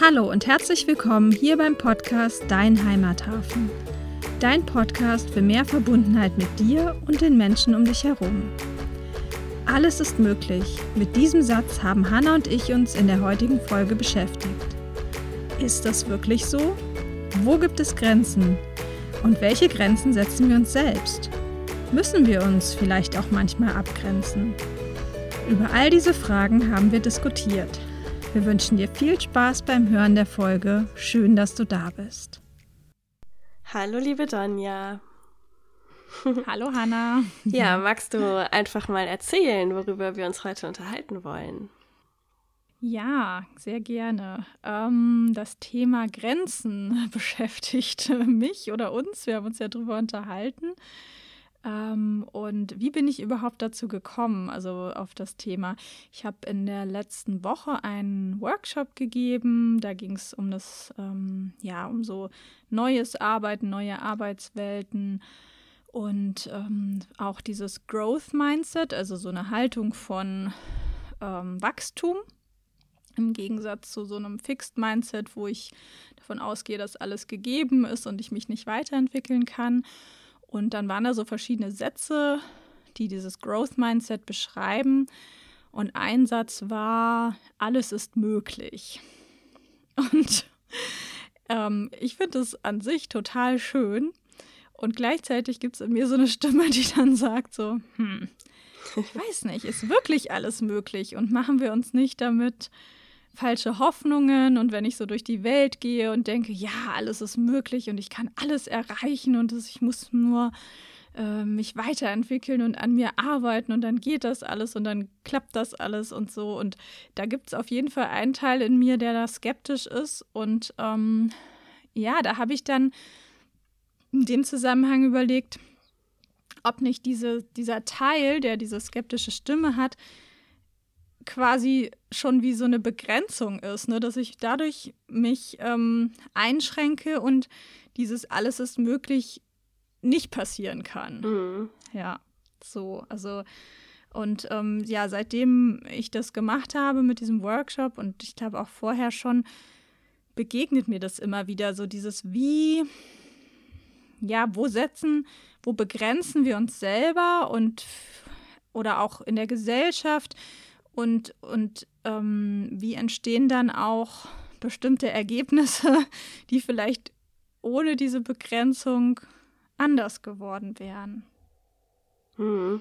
Hallo und herzlich willkommen hier beim Podcast Dein Heimathafen. Dein Podcast für mehr Verbundenheit mit dir und den Menschen um dich herum. Alles ist möglich. Mit diesem Satz haben Hanna und ich uns in der heutigen Folge beschäftigt. Ist das wirklich so? Wo gibt es Grenzen? Und welche Grenzen setzen wir uns selbst? Müssen wir uns vielleicht auch manchmal abgrenzen? Über all diese Fragen haben wir diskutiert. Wir wünschen dir viel Spaß beim Hören der Folge. Schön, dass du da bist. Hallo, liebe Donja. Hallo, Hanna. Ja, magst du einfach mal erzählen, worüber wir uns heute unterhalten wollen? Ja, sehr gerne. Ähm, das Thema Grenzen beschäftigt mich oder uns. Wir haben uns ja darüber unterhalten. Ähm, und wie bin ich überhaupt dazu gekommen, also auf das Thema? Ich habe in der letzten Woche einen Workshop gegeben. Da ging es um das, ähm, ja, um so neues Arbeiten, neue Arbeitswelten und ähm, auch dieses Growth Mindset, also so eine Haltung von ähm, Wachstum. Im Gegensatz zu so einem Fixed Mindset, wo ich davon ausgehe, dass alles gegeben ist und ich mich nicht weiterentwickeln kann. Und dann waren da so verschiedene Sätze, die dieses Growth Mindset beschreiben. Und ein Satz war, alles ist möglich. Und ähm, ich finde es an sich total schön. Und gleichzeitig gibt es in mir so eine Stimme, die dann sagt so, hm, ich weiß nicht, ist wirklich alles möglich? Und machen wir uns nicht damit falsche Hoffnungen und wenn ich so durch die Welt gehe und denke, ja, alles ist möglich und ich kann alles erreichen und ich muss nur äh, mich weiterentwickeln und an mir arbeiten und dann geht das alles und dann klappt das alles und so. Und da gibt es auf jeden Fall einen Teil in mir, der da skeptisch ist und ähm, ja, da habe ich dann in dem Zusammenhang überlegt, ob nicht diese, dieser Teil, der diese skeptische Stimme hat, quasi schon wie so eine Begrenzung ist, ne? dass ich dadurch mich ähm, einschränke und dieses alles ist möglich nicht passieren kann. Mhm. Ja, so, also und ähm, ja, seitdem ich das gemacht habe mit diesem Workshop und ich glaube auch vorher schon, begegnet mir das immer wieder, so dieses wie, ja, wo setzen, wo begrenzen wir uns selber und oder auch in der Gesellschaft, und, und ähm, wie entstehen dann auch bestimmte Ergebnisse, die vielleicht ohne diese Begrenzung anders geworden wären. Hm.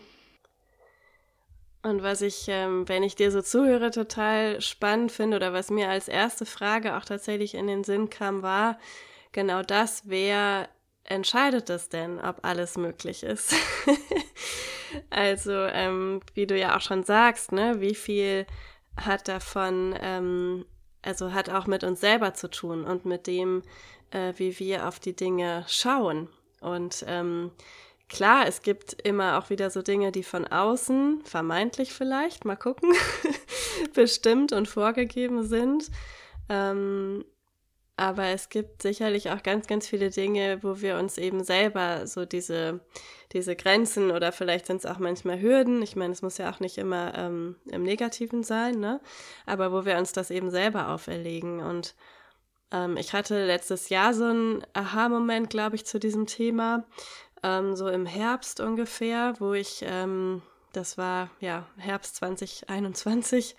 Und was ich, ähm, wenn ich dir so zuhöre, total spannend finde oder was mir als erste Frage auch tatsächlich in den Sinn kam, war genau das, wer entscheidet es denn, ob alles möglich ist? also, ähm, wie du ja auch schon sagst, ne, wie viel hat davon, ähm, also hat auch mit uns selber zu tun und mit dem, äh, wie wir auf die Dinge schauen. Und ähm, klar, es gibt immer auch wieder so Dinge, die von außen, vermeintlich vielleicht, mal gucken, bestimmt und vorgegeben sind. Ähm, aber es gibt sicherlich auch ganz, ganz viele Dinge, wo wir uns eben selber so diese, diese Grenzen oder vielleicht sind es auch manchmal Hürden. Ich meine, es muss ja auch nicht immer ähm, im Negativen sein, ne? Aber wo wir uns das eben selber auferlegen. Und ähm, ich hatte letztes Jahr so einen Aha-Moment, glaube ich, zu diesem Thema. Ähm, so im Herbst ungefähr, wo ich ähm, das war ja Herbst 2021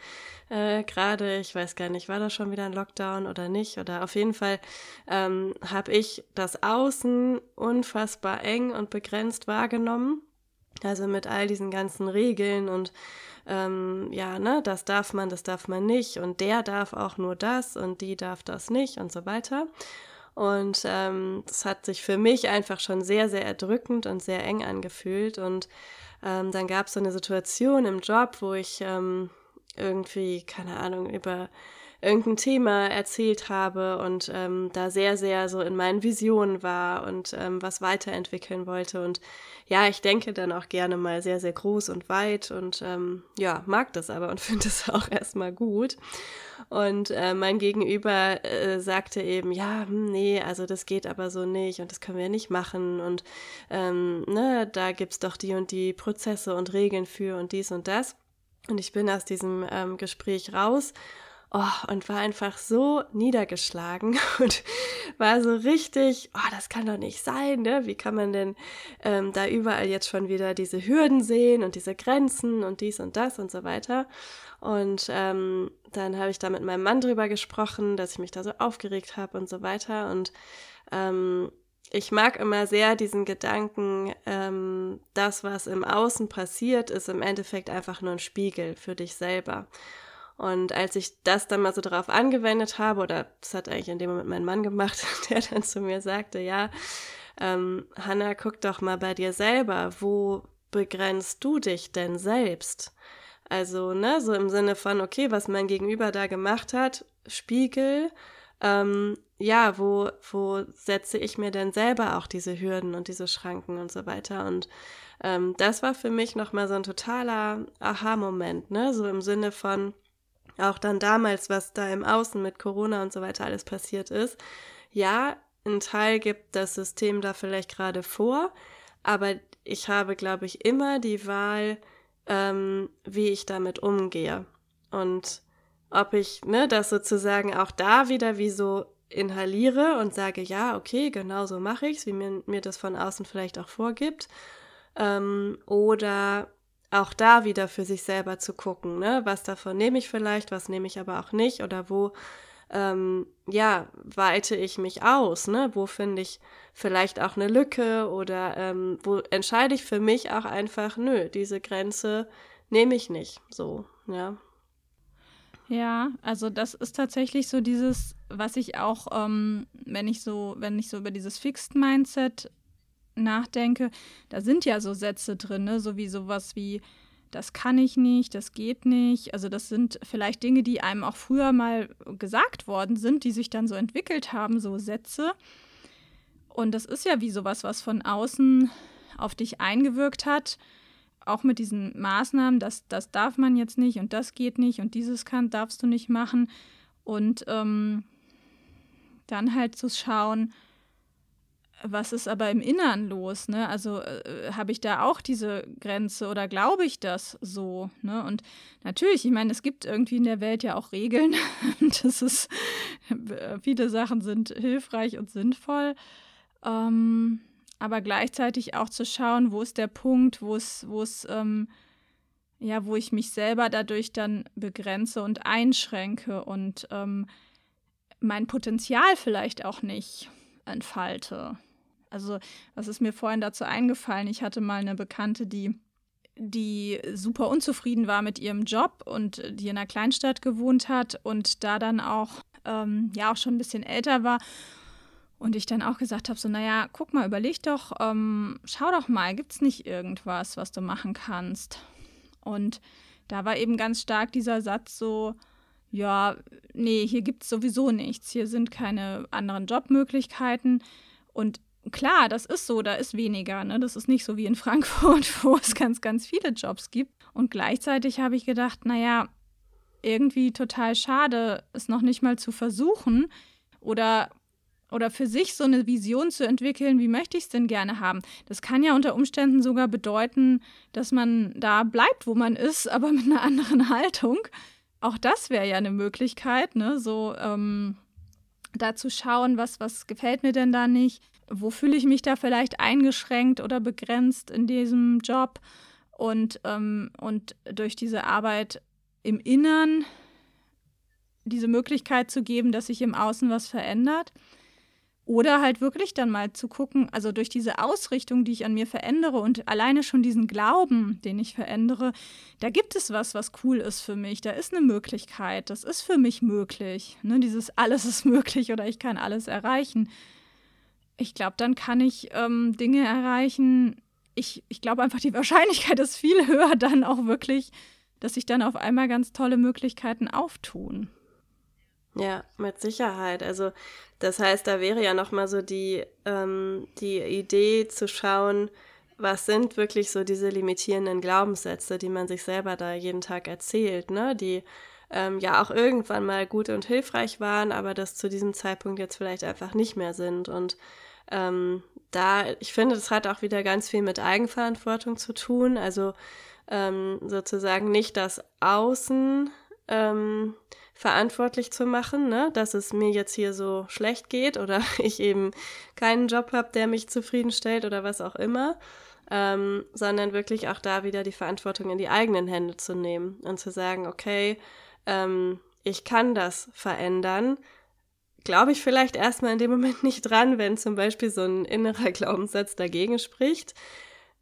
äh, gerade. Ich weiß gar nicht, war da schon wieder ein Lockdown oder nicht? Oder auf jeden Fall ähm, habe ich das Außen unfassbar eng und begrenzt wahrgenommen. Also mit all diesen ganzen Regeln und ähm, ja, ne, das darf man, das darf man nicht und der darf auch nur das und die darf das nicht und so weiter. Und ähm, das hat sich für mich einfach schon sehr, sehr erdrückend und sehr eng angefühlt. Und ähm, dann gab es so eine Situation im Job, wo ich ähm, irgendwie, keine Ahnung, über irgendein Thema erzählt habe und ähm, da sehr, sehr so in meinen Visionen war und ähm, was weiterentwickeln wollte. Und ja, ich denke dann auch gerne mal sehr, sehr groß und weit und ähm, ja, mag das aber und finde es auch erstmal gut. Und äh, mein Gegenüber äh, sagte eben, ja, hm, nee, also das geht aber so nicht und das können wir nicht machen und ähm, ne, da gibt's doch die und die Prozesse und Regeln für und dies und das. Und ich bin aus diesem ähm, Gespräch raus Oh, und war einfach so niedergeschlagen und war so richtig, oh, das kann doch nicht sein, ne? Wie kann man denn ähm, da überall jetzt schon wieder diese Hürden sehen und diese Grenzen und dies und das und so weiter. Und ähm, dann habe ich da mit meinem Mann drüber gesprochen, dass ich mich da so aufgeregt habe und so weiter. Und ähm, ich mag immer sehr diesen Gedanken, ähm, das, was im Außen passiert, ist im Endeffekt einfach nur ein Spiegel für dich selber. Und als ich das dann mal so darauf angewendet habe, oder das hat eigentlich in dem Moment mein Mann gemacht, der dann zu mir sagte, ja, ähm, Hanna, guck doch mal bei dir selber, wo begrenzt du dich denn selbst? Also, ne, so im Sinne von, okay, was mein Gegenüber da gemacht hat, Spiegel, ähm, ja, wo, wo setze ich mir denn selber auch diese Hürden und diese Schranken und so weiter. Und ähm, das war für mich nochmal so ein totaler Aha-Moment, ne? So im Sinne von auch dann damals, was da im Außen mit Corona und so weiter alles passiert ist. Ja, ein Teil gibt das System da vielleicht gerade vor, aber ich habe, glaube ich, immer die Wahl, ähm, wie ich damit umgehe. Und ob ich ne, das sozusagen auch da wieder wie so inhaliere und sage, ja, okay, genau so mache ich es, wie mir, mir das von außen vielleicht auch vorgibt. Ähm, oder auch da wieder für sich selber zu gucken, ne? Was davon nehme ich vielleicht, was nehme ich aber auch nicht oder wo ähm, ja, weite ich mich aus, ne? Wo finde ich vielleicht auch eine Lücke oder ähm, wo entscheide ich für mich auch einfach, nö, diese Grenze nehme ich nicht. So, ja. Ja, also das ist tatsächlich so dieses, was ich auch, ähm, wenn ich so, wenn ich so über dieses Fixed Mindset nachdenke, da sind ja so Sätze drin, ne? so wie sowas wie, das kann ich nicht, das geht nicht. Also das sind vielleicht Dinge, die einem auch früher mal gesagt worden sind, die sich dann so entwickelt haben, so Sätze. Und das ist ja wie sowas, was von außen auf dich eingewirkt hat auch mit diesen Maßnahmen, das, das darf man jetzt nicht und das geht nicht und dieses kann, darfst du nicht machen. Und ähm, dann halt zu schauen, was ist aber im Innern los, ne? Also äh, habe ich da auch diese Grenze oder glaube ich das so, ne? Und natürlich, ich meine, es gibt irgendwie in der Welt ja auch Regeln. das ist, viele Sachen sind hilfreich und sinnvoll. Ähm, aber gleichzeitig auch zu schauen, wo ist der Punkt, wo es, wo es, ähm, ja, wo ich mich selber dadurch dann begrenze und einschränke und ähm, mein Potenzial vielleicht auch nicht entfalte. Also, was ist mir vorhin dazu eingefallen? Ich hatte mal eine Bekannte, die die super unzufrieden war mit ihrem Job und die in einer Kleinstadt gewohnt hat und da dann auch ähm, ja auch schon ein bisschen älter war und ich dann auch gesagt habe, so, naja, guck mal, überleg doch, ähm, schau doch mal, gibt es nicht irgendwas, was du machen kannst? Und da war eben ganz stark dieser Satz so, ja, nee, hier gibt es sowieso nichts, hier sind keine anderen Jobmöglichkeiten. Und klar, das ist so, da ist weniger, ne? Das ist nicht so wie in Frankfurt, wo es ganz, ganz viele Jobs gibt. Und gleichzeitig habe ich gedacht, naja, irgendwie total schade, es noch nicht mal zu versuchen. Oder oder für sich so eine Vision zu entwickeln, wie möchte ich es denn gerne haben. Das kann ja unter Umständen sogar bedeuten, dass man da bleibt, wo man ist, aber mit einer anderen Haltung. Auch das wäre ja eine Möglichkeit, ne? So ähm, da zu schauen, was, was gefällt mir denn da nicht, wo fühle ich mich da vielleicht eingeschränkt oder begrenzt in diesem Job und, ähm, und durch diese Arbeit im Innern diese Möglichkeit zu geben, dass sich im Außen was verändert. Oder halt wirklich dann mal zu gucken, also durch diese Ausrichtung, die ich an mir verändere und alleine schon diesen Glauben, den ich verändere, da gibt es was, was cool ist für mich. Da ist eine Möglichkeit. Das ist für mich möglich. Ne? Dieses alles ist möglich oder ich kann alles erreichen. Ich glaube, dann kann ich ähm, Dinge erreichen. Ich, ich glaube einfach, die Wahrscheinlichkeit ist viel höher dann auch wirklich, dass sich dann auf einmal ganz tolle Möglichkeiten auftun. Ja, mit Sicherheit. Also das heißt, da wäre ja nochmal so die, ähm, die Idee zu schauen, was sind wirklich so diese limitierenden Glaubenssätze, die man sich selber da jeden Tag erzählt, ne? Die ähm, ja auch irgendwann mal gut und hilfreich waren, aber das zu diesem Zeitpunkt jetzt vielleicht einfach nicht mehr sind. Und ähm, da, ich finde, das hat auch wieder ganz viel mit Eigenverantwortung zu tun. Also ähm, sozusagen nicht das Außen ähm, verantwortlich zu machen, ne? dass es mir jetzt hier so schlecht geht oder ich eben keinen Job habe, der mich zufriedenstellt oder was auch immer, ähm, sondern wirklich auch da wieder die Verantwortung in die eigenen Hände zu nehmen und zu sagen, okay, ähm, ich kann das verändern. Glaube ich vielleicht erstmal in dem Moment nicht dran, wenn zum Beispiel so ein innerer Glaubenssatz dagegen spricht.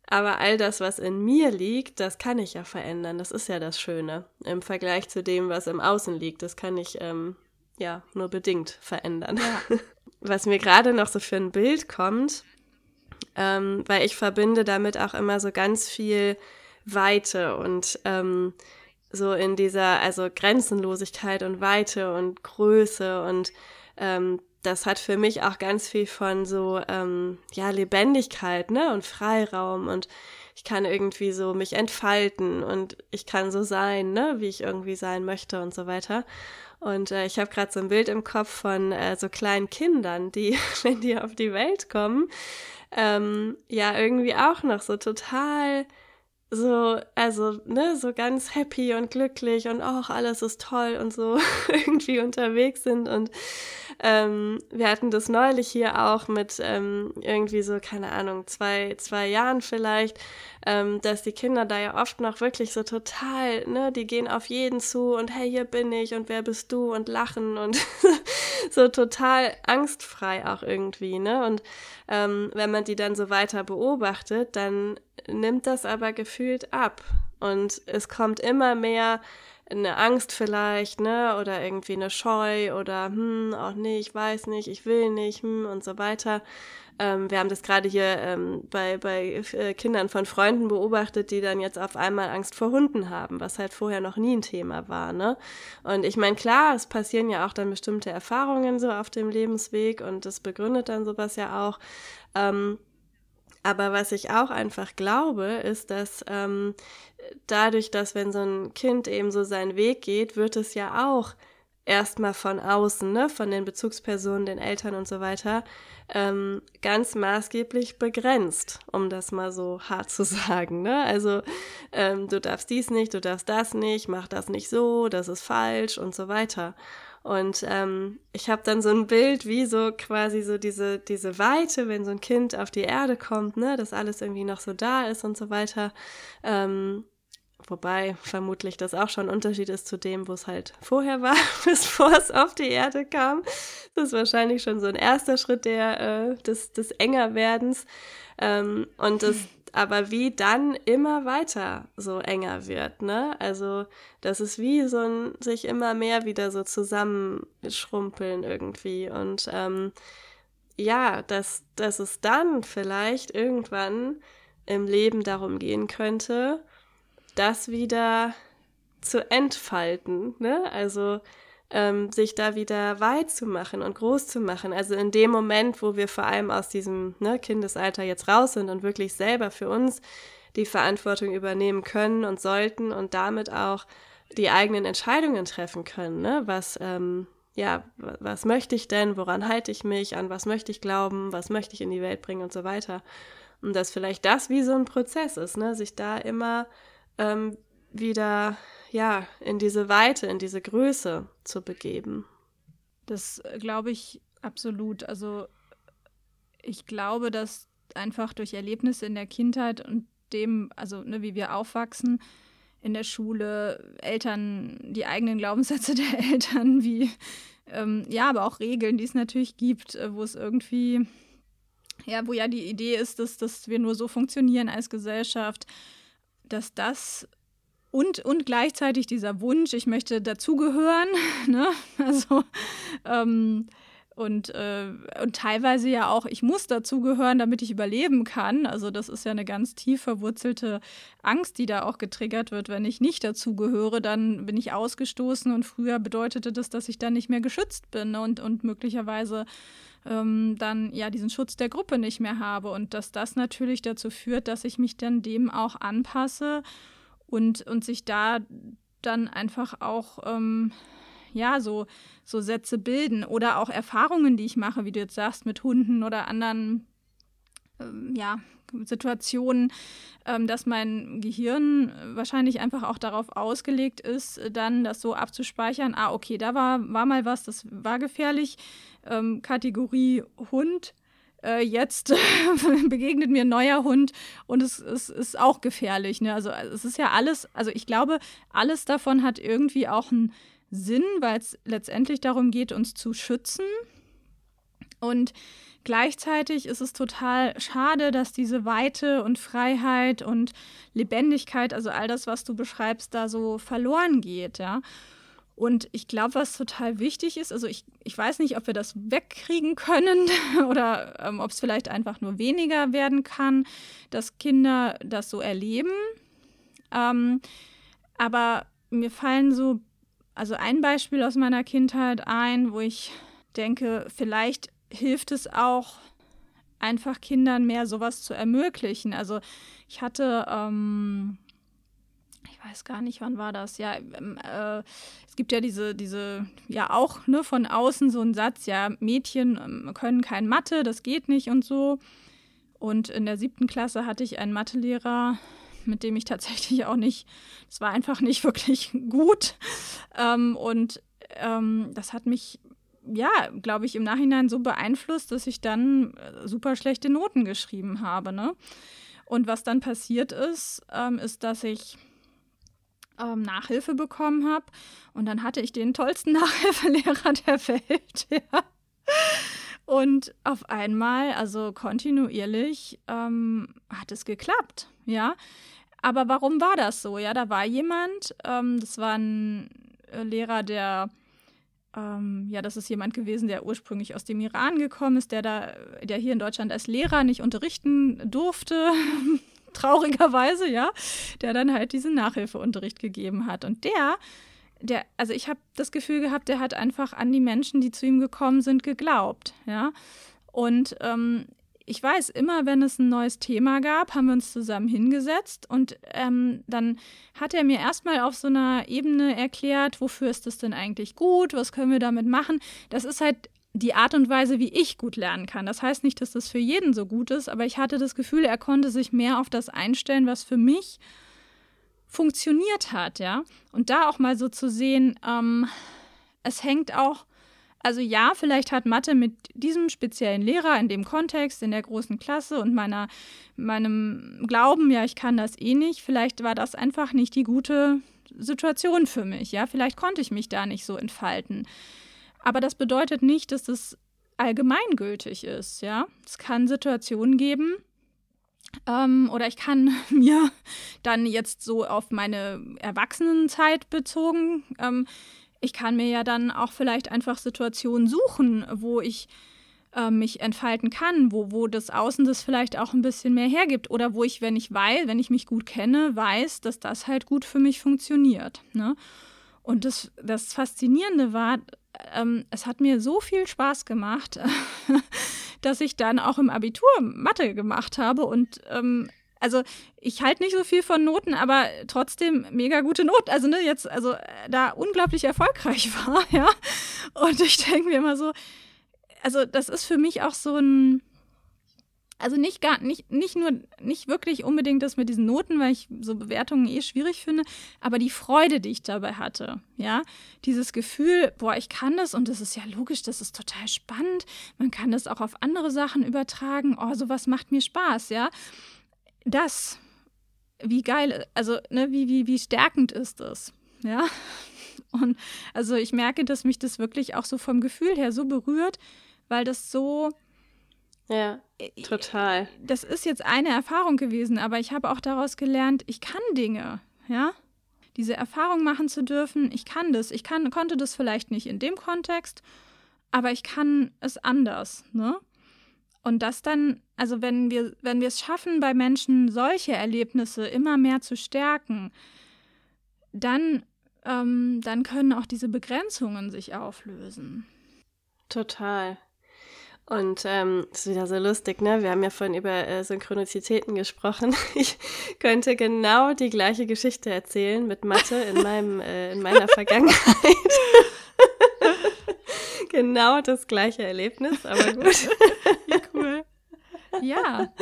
Aber all das, was in mir liegt, das kann ich ja verändern. Das ist ja das Schöne im Vergleich zu dem, was im Außen liegt. Das kann ich ähm, ja nur bedingt verändern. Ja. Was mir gerade noch so für ein Bild kommt, ähm, weil ich verbinde damit auch immer so ganz viel Weite und ähm, so in dieser, also Grenzenlosigkeit und Weite und Größe und ähm, das hat für mich auch ganz viel von so, ähm, ja, Lebendigkeit, ne, und Freiraum und ich kann irgendwie so mich entfalten und ich kann so sein, ne, wie ich irgendwie sein möchte und so weiter. Und äh, ich habe gerade so ein Bild im Kopf von äh, so kleinen Kindern, die, wenn die auf die Welt kommen, ähm, ja, irgendwie auch noch so total so, also, ne, so ganz happy und glücklich und auch alles ist toll und so irgendwie unterwegs sind. Und ähm, wir hatten das neulich hier auch mit ähm, irgendwie so, keine Ahnung, zwei, zwei Jahren vielleicht, ähm, dass die Kinder da ja oft noch wirklich so total, ne, die gehen auf jeden zu und hey, hier bin ich und wer bist du und lachen und so total angstfrei auch irgendwie, ne? Und ähm, wenn man die dann so weiter beobachtet, dann nimmt das aber gefühlt ab. Und es kommt immer mehr eine Angst vielleicht, ne, oder irgendwie eine Scheu oder hm, auch nee, ich weiß nicht, ich will nicht, hm, und so weiter. Ähm, wir haben das gerade hier ähm, bei, bei äh, Kindern von Freunden beobachtet, die dann jetzt auf einmal Angst vor Hunden haben, was halt vorher noch nie ein Thema war, ne? Und ich meine, klar, es passieren ja auch dann bestimmte Erfahrungen so auf dem Lebensweg und das begründet dann sowas ja auch. Ähm, aber was ich auch einfach glaube, ist, dass ähm, dadurch, dass wenn so ein Kind eben so seinen Weg geht, wird es ja auch erstmal von außen, ne, von den Bezugspersonen, den Eltern und so weiter, ähm, ganz maßgeblich begrenzt, um das mal so hart zu sagen. Ne? Also ähm, du darfst dies nicht, du darfst das nicht, mach das nicht so, das ist falsch und so weiter. Und ähm, ich habe dann so ein Bild, wie so quasi so diese, diese Weite, wenn so ein Kind auf die Erde kommt, ne, dass alles irgendwie noch so da ist und so weiter. Ähm, wobei vermutlich das auch schon ein Unterschied ist zu dem, wo es halt vorher war, bevor es auf die Erde kam. Das ist wahrscheinlich schon so ein erster Schritt der, äh, des, des Engerwerdens. Ähm, und das aber wie dann immer weiter so enger wird, ne? Also, das ist wie so ein sich immer mehr wieder so zusammenschrumpeln irgendwie und ähm, ja, dass, dass es dann vielleicht irgendwann im Leben darum gehen könnte, das wieder zu entfalten, ne? Also ähm, sich da wieder weit zu machen und groß zu machen. Also in dem Moment, wo wir vor allem aus diesem ne, Kindesalter jetzt raus sind und wirklich selber für uns die Verantwortung übernehmen können und sollten und damit auch die eigenen Entscheidungen treffen können. Ne? Was, ähm, ja, was möchte ich denn? Woran halte ich mich? An was möchte ich glauben? Was möchte ich in die Welt bringen und so weiter? Und dass vielleicht das wie so ein Prozess ist, ne? sich da immer ähm, wieder ja, in diese Weite, in diese Größe zu begeben. Das äh, glaube ich absolut. Also ich glaube, dass einfach durch Erlebnisse in der Kindheit und dem, also ne, wie wir aufwachsen, in der Schule, Eltern, die eigenen Glaubenssätze der Eltern, wie ähm, ja, aber auch Regeln, die es natürlich gibt, äh, wo es irgendwie, ja, wo ja die Idee ist, dass, dass wir nur so funktionieren als Gesellschaft, dass das und, und gleichzeitig dieser Wunsch, ich möchte dazugehören, ne? Also ähm, und, äh, und teilweise ja auch, ich muss dazugehören, damit ich überleben kann. Also das ist ja eine ganz tief verwurzelte Angst, die da auch getriggert wird. Wenn ich nicht dazugehöre, dann bin ich ausgestoßen und früher bedeutete das, dass ich dann nicht mehr geschützt bin und, und möglicherweise ähm, dann ja diesen Schutz der Gruppe nicht mehr habe. Und dass das natürlich dazu führt, dass ich mich dann dem auch anpasse und, und sich da dann einfach auch ähm, ja so, so Sätze bilden oder auch Erfahrungen, die ich mache, wie du jetzt sagst, mit Hunden oder anderen ähm, ja, Situationen, ähm, dass mein Gehirn wahrscheinlich einfach auch darauf ausgelegt ist, dann das so abzuspeichern. Ah, okay, da war, war mal was, das war gefährlich. Ähm, Kategorie Hund. Äh, jetzt begegnet mir ein neuer Hund und es, es ist auch gefährlich. Ne? Also es ist ja alles, also ich glaube, alles davon hat irgendwie auch einen Sinn, weil es letztendlich darum geht, uns zu schützen. Und Gleichzeitig ist es total schade, dass diese Weite und Freiheit und Lebendigkeit, also all das, was du beschreibst, da so verloren geht, ja. Und ich glaube, was total wichtig ist, also ich, ich weiß nicht, ob wir das wegkriegen können oder ähm, ob es vielleicht einfach nur weniger werden kann, dass Kinder das so erleben. Ähm, aber mir fallen so, also ein Beispiel aus meiner Kindheit ein, wo ich denke, vielleicht hilft es auch, einfach Kindern mehr sowas zu ermöglichen. Also ich hatte, ähm, ich weiß gar nicht, wann war das? Ja, ähm, äh, es gibt ja diese, diese, ja auch ne, von außen so einen Satz, ja, Mädchen ähm, können kein Mathe, das geht nicht und so. Und in der siebten Klasse hatte ich einen Mathelehrer, mit dem ich tatsächlich auch nicht, es war einfach nicht wirklich gut. Ähm, und ähm, das hat mich ja, glaube ich, im Nachhinein so beeinflusst, dass ich dann äh, super schlechte Noten geschrieben habe. Ne? Und was dann passiert ist, ähm, ist, dass ich ähm, Nachhilfe bekommen habe. Und dann hatte ich den tollsten Nachhilfelehrer der Welt. Ja. Und auf einmal, also kontinuierlich, ähm, hat es geklappt. Ja. Aber warum war das so? Ja, da war jemand, ähm, das war ein äh, Lehrer, der ähm, ja, das ist jemand gewesen, der ursprünglich aus dem Iran gekommen ist, der da, der hier in Deutschland als Lehrer nicht unterrichten durfte, traurigerweise, ja, der dann halt diesen Nachhilfeunterricht gegeben hat. Und der, der, also ich habe das Gefühl gehabt, der hat einfach an die Menschen, die zu ihm gekommen sind, geglaubt, ja. Und ähm, ich weiß, immer wenn es ein neues Thema gab, haben wir uns zusammen hingesetzt und ähm, dann hat er mir erstmal auf so einer Ebene erklärt, wofür ist das denn eigentlich gut, was können wir damit machen. Das ist halt die Art und Weise, wie ich gut lernen kann. Das heißt nicht, dass das für jeden so gut ist, aber ich hatte das Gefühl, er konnte sich mehr auf das einstellen, was für mich funktioniert hat, ja. Und da auch mal so zu sehen, ähm, es hängt auch also ja, vielleicht hat Mathe mit diesem speziellen Lehrer in dem Kontext, in der großen Klasse und meiner, meinem Glauben, ja, ich kann das eh nicht, vielleicht war das einfach nicht die gute Situation für mich. Ja, vielleicht konnte ich mich da nicht so entfalten. Aber das bedeutet nicht, dass es allgemeingültig ist. Ja, es kann Situationen geben, ähm, oder ich kann mir dann jetzt so auf meine Erwachsenenzeit bezogen ähm, ich kann mir ja dann auch vielleicht einfach Situationen suchen, wo ich äh, mich entfalten kann, wo, wo das Außen das vielleicht auch ein bisschen mehr hergibt oder wo ich, wenn ich weiß, wenn ich mich gut kenne, weiß, dass das halt gut für mich funktioniert. Ne? Und das, das Faszinierende war, ähm, es hat mir so viel Spaß gemacht, dass ich dann auch im Abitur Mathe gemacht habe und ähm, also ich halte nicht so viel von Noten, aber trotzdem mega gute Noten. Also ne, jetzt, also äh, da unglaublich erfolgreich war, ja. Und ich denke mir immer so, also das ist für mich auch so ein, also nicht gar nicht, nicht nur, nicht wirklich unbedingt das mit diesen Noten, weil ich so Bewertungen eh schwierig finde, aber die Freude, die ich dabei hatte, ja, dieses Gefühl, boah, ich kann das und das ist ja logisch, das ist total spannend, man kann das auch auf andere Sachen übertragen, oh, sowas macht mir Spaß, ja das, wie geil, also ne, wie, wie, wie stärkend ist das, ja. Und also ich merke, dass mich das wirklich auch so vom Gefühl her so berührt, weil das so. Ja, total. Das ist jetzt eine Erfahrung gewesen, aber ich habe auch daraus gelernt, ich kann Dinge, ja. Diese Erfahrung machen zu dürfen, ich kann das. Ich kann, konnte das vielleicht nicht in dem Kontext, aber ich kann es anders, ne? Und das dann, also wenn wir, wenn wir es schaffen, bei Menschen solche Erlebnisse immer mehr zu stärken, dann, ähm, dann können auch diese Begrenzungen sich auflösen. Total. Und ähm, ist wieder so lustig, ne? Wir haben ja vorhin über äh, Synchronizitäten gesprochen. Ich könnte genau die gleiche Geschichte erzählen mit Mathe in meinem äh, in meiner Vergangenheit. genau das gleiche Erlebnis, aber gut. Wie cool. ja.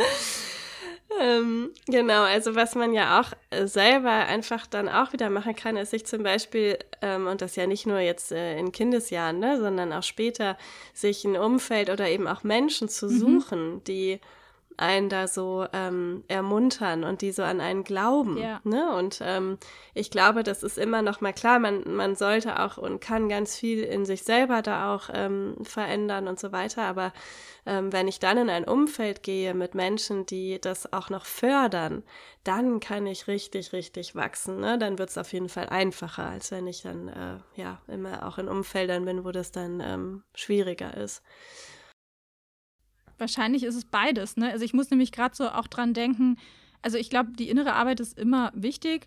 Ähm, genau, also was man ja auch äh, selber einfach dann auch wieder machen kann, ist sich zum Beispiel, ähm, und das ja nicht nur jetzt äh, in Kindesjahren, ne, sondern auch später, sich ein Umfeld oder eben auch Menschen zu mhm. suchen, die einen da so ähm, ermuntern und die so an einen glauben. Ja. Ne? Und ähm, ich glaube, das ist immer noch mal klar, man, man sollte auch und kann ganz viel in sich selber da auch ähm, verändern und so weiter. Aber ähm, wenn ich dann in ein Umfeld gehe mit Menschen, die das auch noch fördern, dann kann ich richtig, richtig wachsen. Ne? Dann wird es auf jeden Fall einfacher, als wenn ich dann äh, ja immer auch in Umfeldern bin, wo das dann ähm, schwieriger ist. Wahrscheinlich ist es beides. Ne? Also ich muss nämlich gerade so auch dran denken, also ich glaube, die innere Arbeit ist immer wichtig.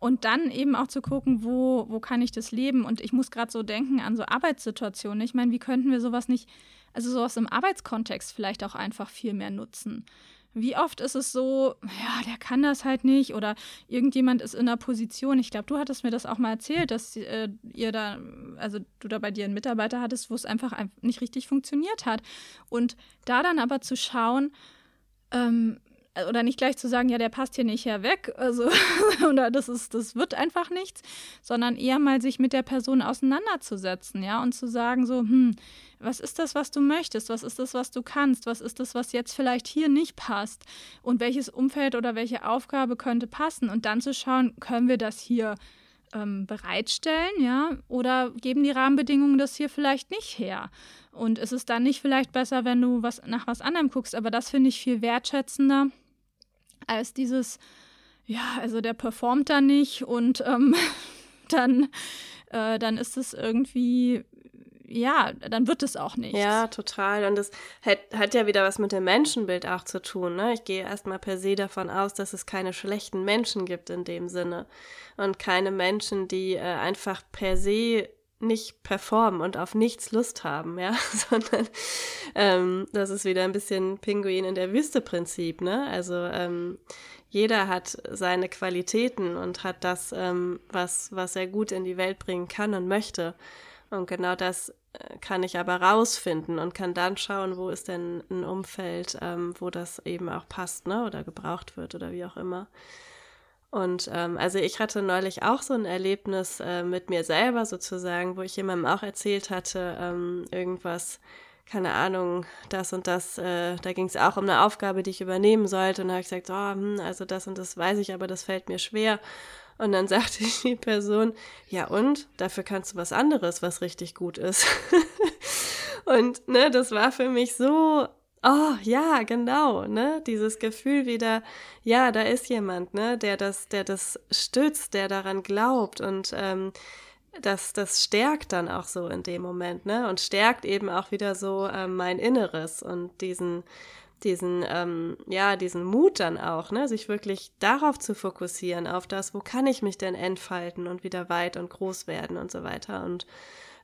Und dann eben auch zu gucken, wo, wo kann ich das leben? Und ich muss gerade so denken an so Arbeitssituationen. Ich meine, wie könnten wir sowas nicht, also sowas im Arbeitskontext vielleicht auch einfach viel mehr nutzen? Wie oft ist es so, ja, der kann das halt nicht oder irgendjemand ist in einer Position. Ich glaube, du hattest mir das auch mal erzählt, dass äh, ihr da, also du da bei dir einen Mitarbeiter hattest, wo es einfach nicht richtig funktioniert hat. Und da dann aber zu schauen, ähm, oder nicht gleich zu sagen, ja, der passt hier nicht herweg, also oder das ist, das wird einfach nichts, sondern eher mal sich mit der Person auseinanderzusetzen, ja, und zu sagen so, hm, was ist das, was du möchtest? Was ist das, was du kannst? Was ist das, was jetzt vielleicht hier nicht passt? Und welches Umfeld oder welche Aufgabe könnte passen? Und dann zu schauen, können wir das hier ähm, bereitstellen, ja? Oder geben die Rahmenbedingungen das hier vielleicht nicht her? Und ist es dann nicht vielleicht besser, wenn du was nach was anderem guckst? Aber das finde ich viel wertschätzender als dieses, ja, also der performt da nicht und ähm, dann, äh, dann ist es irgendwie ja, dann wird es auch nicht. Ja, total. Und das hat, hat ja wieder was mit dem Menschenbild auch zu tun. Ne? Ich gehe erstmal per se davon aus, dass es keine schlechten Menschen gibt in dem Sinne. Und keine Menschen, die äh, einfach per se nicht performen und auf nichts Lust haben, ja, sondern ähm, das ist wieder ein bisschen Pinguin in der Wüste Prinzip, ne? Also ähm, jeder hat seine Qualitäten und hat das, ähm, was, was er gut in die Welt bringen kann und möchte. Und genau das kann ich aber rausfinden und kann dann schauen, wo ist denn ein Umfeld, ähm, wo das eben auch passt, ne? Oder gebraucht wird oder wie auch immer. Und ähm, also ich hatte neulich auch so ein Erlebnis äh, mit mir selber sozusagen, wo ich jemandem auch erzählt hatte, ähm, irgendwas, keine Ahnung, das und das, äh, da ging es auch um eine Aufgabe, die ich übernehmen sollte. Und da habe ich gesagt, oh, hm, also das und das weiß ich, aber das fällt mir schwer. Und dann sagte die Person, ja und, dafür kannst du was anderes, was richtig gut ist. und ne, das war für mich so, oh ja, genau, ne, dieses Gefühl wieder, ja, da ist jemand, ne, der das, der das stützt, der daran glaubt und ähm, das, das stärkt dann auch so in dem Moment, ne, und stärkt eben auch wieder so ähm, mein Inneres und diesen, diesen, ähm, ja, diesen Mut dann auch, ne, sich wirklich darauf zu fokussieren, auf das, wo kann ich mich denn entfalten und wieder weit und groß werden und so weiter. Und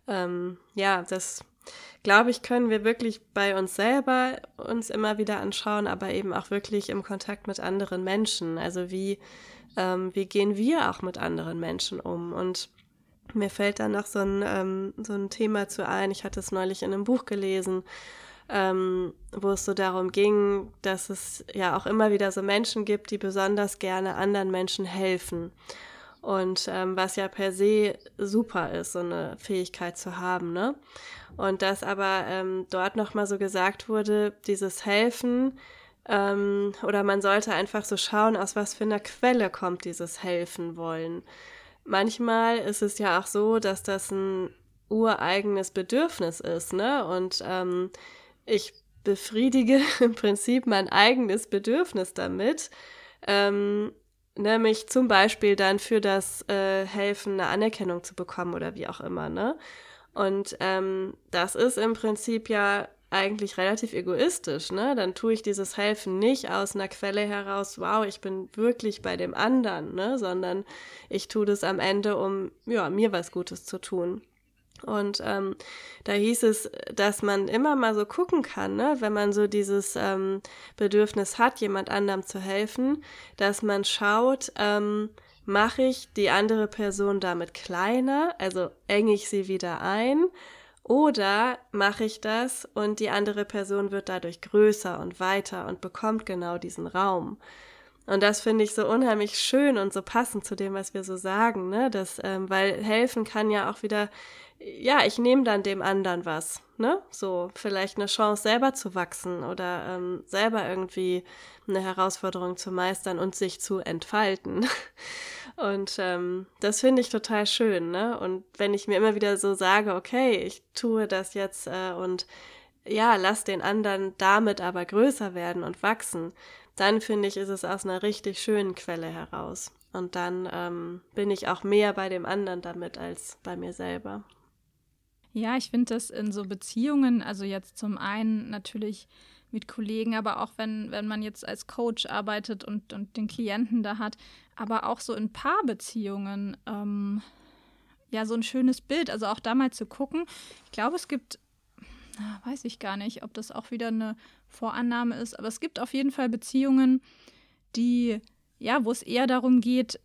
ähm, ja, das glaube ich, können wir wirklich bei uns selber uns immer wieder anschauen, aber eben auch wirklich im Kontakt mit anderen Menschen. Also wie, ähm, wie gehen wir auch mit anderen Menschen um? Und mir fällt da noch so ein, ähm, so ein Thema zu ein. Ich hatte es neulich in einem Buch gelesen ähm, wo es so darum ging, dass es ja auch immer wieder so Menschen gibt, die besonders gerne anderen Menschen helfen. Und ähm, was ja per se super ist, so eine Fähigkeit zu haben, ne? Und dass aber ähm, dort nochmal so gesagt wurde, dieses Helfen, ähm, oder man sollte einfach so schauen, aus was für einer Quelle kommt dieses Helfen wollen. Manchmal ist es ja auch so, dass das ein ureigenes Bedürfnis ist, ne? Und ähm, ich befriedige im Prinzip mein eigenes Bedürfnis damit, ähm, nämlich zum Beispiel dann für das äh, Helfen eine Anerkennung zu bekommen oder wie auch immer, ne? Und ähm, das ist im Prinzip ja eigentlich relativ egoistisch, ne? Dann tue ich dieses Helfen nicht aus einer Quelle heraus, wow, ich bin wirklich bei dem anderen, ne? Sondern ich tue das am Ende, um ja, mir was Gutes zu tun. Und ähm, da hieß es, dass man immer mal so gucken kann, ne, wenn man so dieses ähm, Bedürfnis hat, jemand anderem zu helfen, dass man schaut, ähm, mache ich die andere Person damit kleiner, also enge ich sie wieder ein Oder mache ich das und die andere Person wird dadurch größer und weiter und bekommt genau diesen Raum. Und das finde ich so unheimlich schön und so passend zu dem, was wir so sagen, ne? Das, ähm, weil helfen kann ja auch wieder, ja, ich nehme dann dem anderen was, ne? So vielleicht eine Chance selber zu wachsen oder ähm, selber irgendwie eine Herausforderung zu meistern und sich zu entfalten. Und ähm, das finde ich total schön, ne? Und wenn ich mir immer wieder so sage, okay, ich tue das jetzt äh, und ja, lass den anderen damit aber größer werden und wachsen, dann finde ich, ist es aus einer richtig schönen Quelle heraus. Und dann ähm, bin ich auch mehr bei dem anderen damit als bei mir selber. Ja, ich finde das in so Beziehungen, also jetzt zum einen natürlich mit Kollegen, aber auch wenn, wenn man jetzt als Coach arbeitet und, und den Klienten da hat, aber auch so in Paarbeziehungen, ähm, ja, so ein schönes Bild. Also auch da mal zu gucken. Ich glaube, es gibt, weiß ich gar nicht, ob das auch wieder eine Vorannahme ist, aber es gibt auf jeden Fall Beziehungen, die, ja, wo es eher darum geht,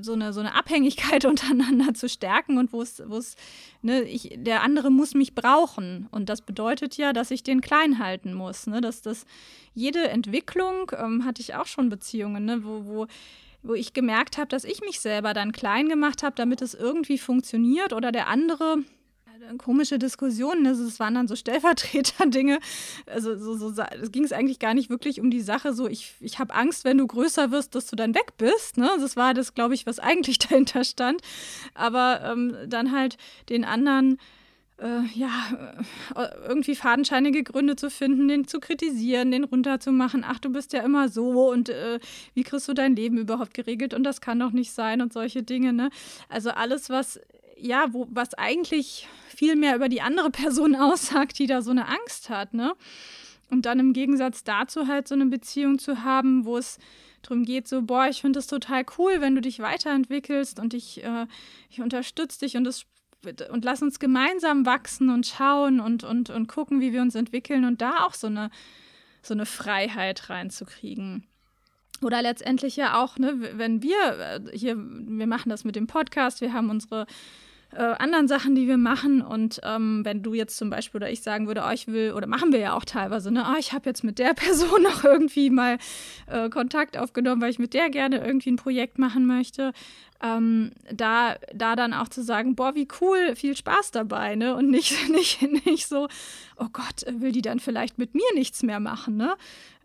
so eine, so eine Abhängigkeit untereinander zu stärken und wo es, wo es, ne, ich, der andere muss mich brauchen. Und das bedeutet ja, dass ich den klein halten muss. Ne? Dass das jede Entwicklung, ähm, hatte ich auch schon Beziehungen, ne, wo, wo wo ich gemerkt habe, dass ich mich selber dann klein gemacht habe, damit es irgendwie funktioniert oder der andere komische Diskussionen. Also es waren dann so Stellvertreter-Dinge. Also so, so, es ging es eigentlich gar nicht wirklich um die Sache, so ich, ich habe Angst, wenn du größer wirst, dass du dann weg bist. Ne? Das war das, glaube ich, was eigentlich dahinter stand. Aber ähm, dann halt den anderen äh, ja, äh, irgendwie fadenscheinige Gründe zu finden, den zu kritisieren, den runterzumachen. Ach, du bist ja immer so und äh, wie kriegst du dein Leben überhaupt geregelt und das kann doch nicht sein und solche Dinge. Ne? Also alles, was ja, wo, was eigentlich viel mehr über die andere Person aussagt, die da so eine Angst hat, ne? Und dann im Gegensatz dazu halt so eine Beziehung zu haben, wo es darum geht, so, boah, ich finde das total cool, wenn du dich weiterentwickelst und ich, äh, ich unterstütze dich und das und lass uns gemeinsam wachsen und schauen und, und, und gucken, wie wir uns entwickeln und da auch so eine, so eine Freiheit reinzukriegen. Oder letztendlich ja auch, ne, wenn wir äh, hier, wir machen das mit dem Podcast, wir haben unsere äh, anderen Sachen, die wir machen. Und ähm, wenn du jetzt zum Beispiel oder ich sagen würde, oh, ich will, oder machen wir ja auch teilweise, ne, oh, ich habe jetzt mit der Person noch irgendwie mal äh, Kontakt aufgenommen, weil ich mit der gerne irgendwie ein Projekt machen möchte. Ähm, da, da dann auch zu sagen, boah, wie cool, viel Spaß dabei, ne? Und nicht, nicht, nicht so, oh Gott, will die dann vielleicht mit mir nichts mehr machen, ne?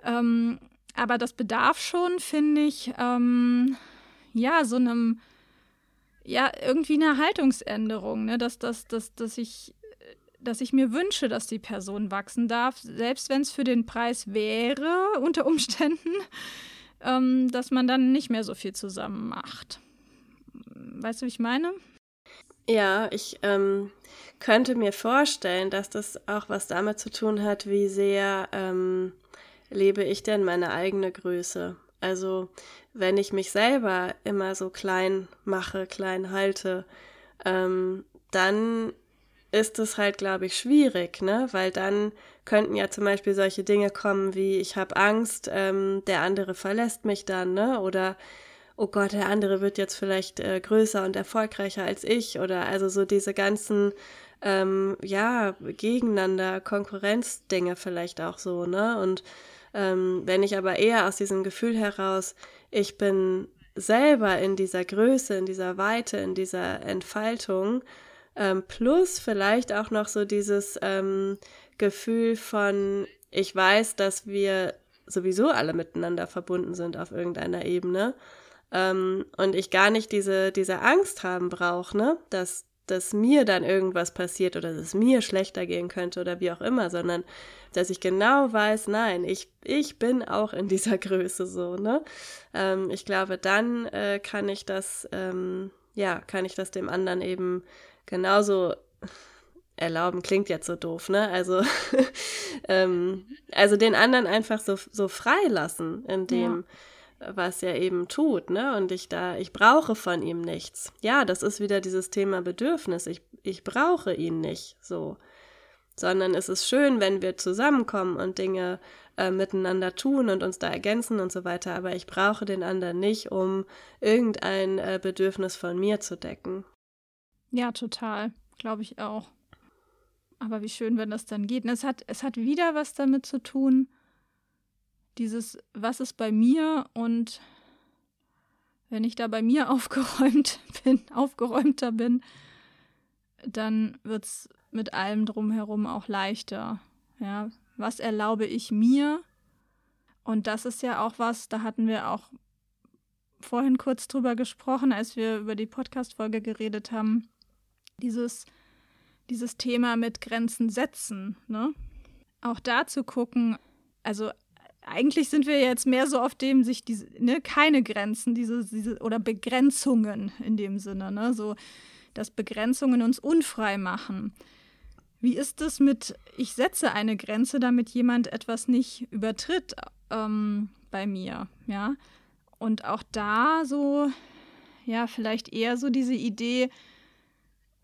Ähm, aber das bedarf schon, finde ich, ähm, ja, so einem ja, irgendwie eine Haltungsänderung, ne? dass, dass, dass, dass, ich, dass ich mir wünsche, dass die Person wachsen darf, selbst wenn es für den Preis wäre, unter Umständen, ähm, dass man dann nicht mehr so viel zusammen macht. Weißt du, wie ich meine? Ja, ich ähm, könnte mir vorstellen, dass das auch was damit zu tun hat, wie sehr ähm, lebe ich denn meine eigene Größe. Also wenn ich mich selber immer so klein mache, klein halte, ähm, dann ist es halt, glaube ich, schwierig, ne? Weil dann könnten ja zum Beispiel solche Dinge kommen wie ich habe Angst, ähm, der andere verlässt mich dann, ne? Oder oh Gott, der andere wird jetzt vielleicht äh, größer und erfolgreicher als ich oder also so diese ganzen ähm, ja gegeneinander Konkurrenzdinge vielleicht auch so, ne? Und ähm, wenn ich aber eher aus diesem Gefühl heraus, ich bin selber in dieser Größe, in dieser Weite, in dieser Entfaltung, ähm, plus vielleicht auch noch so dieses ähm, Gefühl von, ich weiß, dass wir sowieso alle miteinander verbunden sind auf irgendeiner Ebene ähm, und ich gar nicht diese, diese Angst haben brauche, ne? dass, dass mir dann irgendwas passiert oder dass es mir schlechter gehen könnte oder wie auch immer, sondern dass ich genau weiß, nein, ich, ich bin auch in dieser Größe so, ne? Ähm, ich glaube, dann äh, kann ich das, ähm, ja, kann ich das dem anderen eben genauso erlauben, klingt jetzt so doof, ne? Also, ähm, also den anderen einfach so, so frei lassen in dem, ja was er eben tut, ne? Und ich da, ich brauche von ihm nichts. Ja, das ist wieder dieses Thema Bedürfnis. Ich, ich brauche ihn nicht so. Sondern es ist schön, wenn wir zusammenkommen und Dinge äh, miteinander tun und uns da ergänzen und so weiter. Aber ich brauche den anderen nicht, um irgendein äh, Bedürfnis von mir zu decken. Ja, total. Glaube ich auch. aber wie schön, wenn das dann geht. Und es hat, es hat wieder was damit zu tun, dieses, was ist bei mir und wenn ich da bei mir aufgeräumt bin, aufgeräumter bin, dann wird es mit allem drumherum auch leichter. Ja, was erlaube ich mir? Und das ist ja auch was, da hatten wir auch vorhin kurz drüber gesprochen, als wir über die Podcast-Folge geredet haben. Dieses, dieses Thema mit Grenzen setzen, ne? Auch da zu gucken, also eigentlich sind wir jetzt mehr so auf dem, sich diese, ne, keine Grenzen, diese, diese, oder Begrenzungen in dem Sinne, ne? So, dass Begrenzungen uns unfrei machen. Wie ist es mit, ich setze eine Grenze, damit jemand etwas nicht übertritt ähm, bei mir, ja? Und auch da so, ja, vielleicht eher so diese Idee,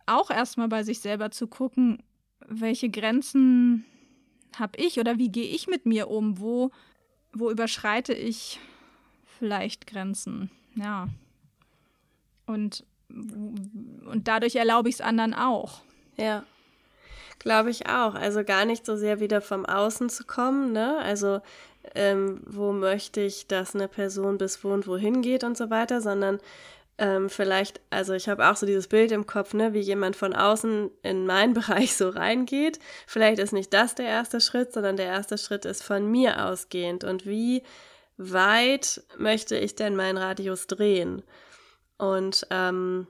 auch erstmal bei sich selber zu gucken, welche Grenzen habe ich oder wie gehe ich mit mir um? Wo, wo überschreite ich vielleicht Grenzen? Ja. Und, und dadurch erlaube ich es anderen auch. Ja. Glaube ich auch. Also gar nicht so sehr wieder vom Außen zu kommen, ne? Also ähm, wo möchte ich, dass eine Person bis wo und wohin geht und so weiter, sondern ähm, vielleicht, also ich habe auch so dieses Bild im Kopf, ne, wie jemand von außen in meinen Bereich so reingeht. Vielleicht ist nicht das der erste Schritt, sondern der erste Schritt ist von mir ausgehend. Und wie weit möchte ich denn meinen Radius drehen? Und ähm,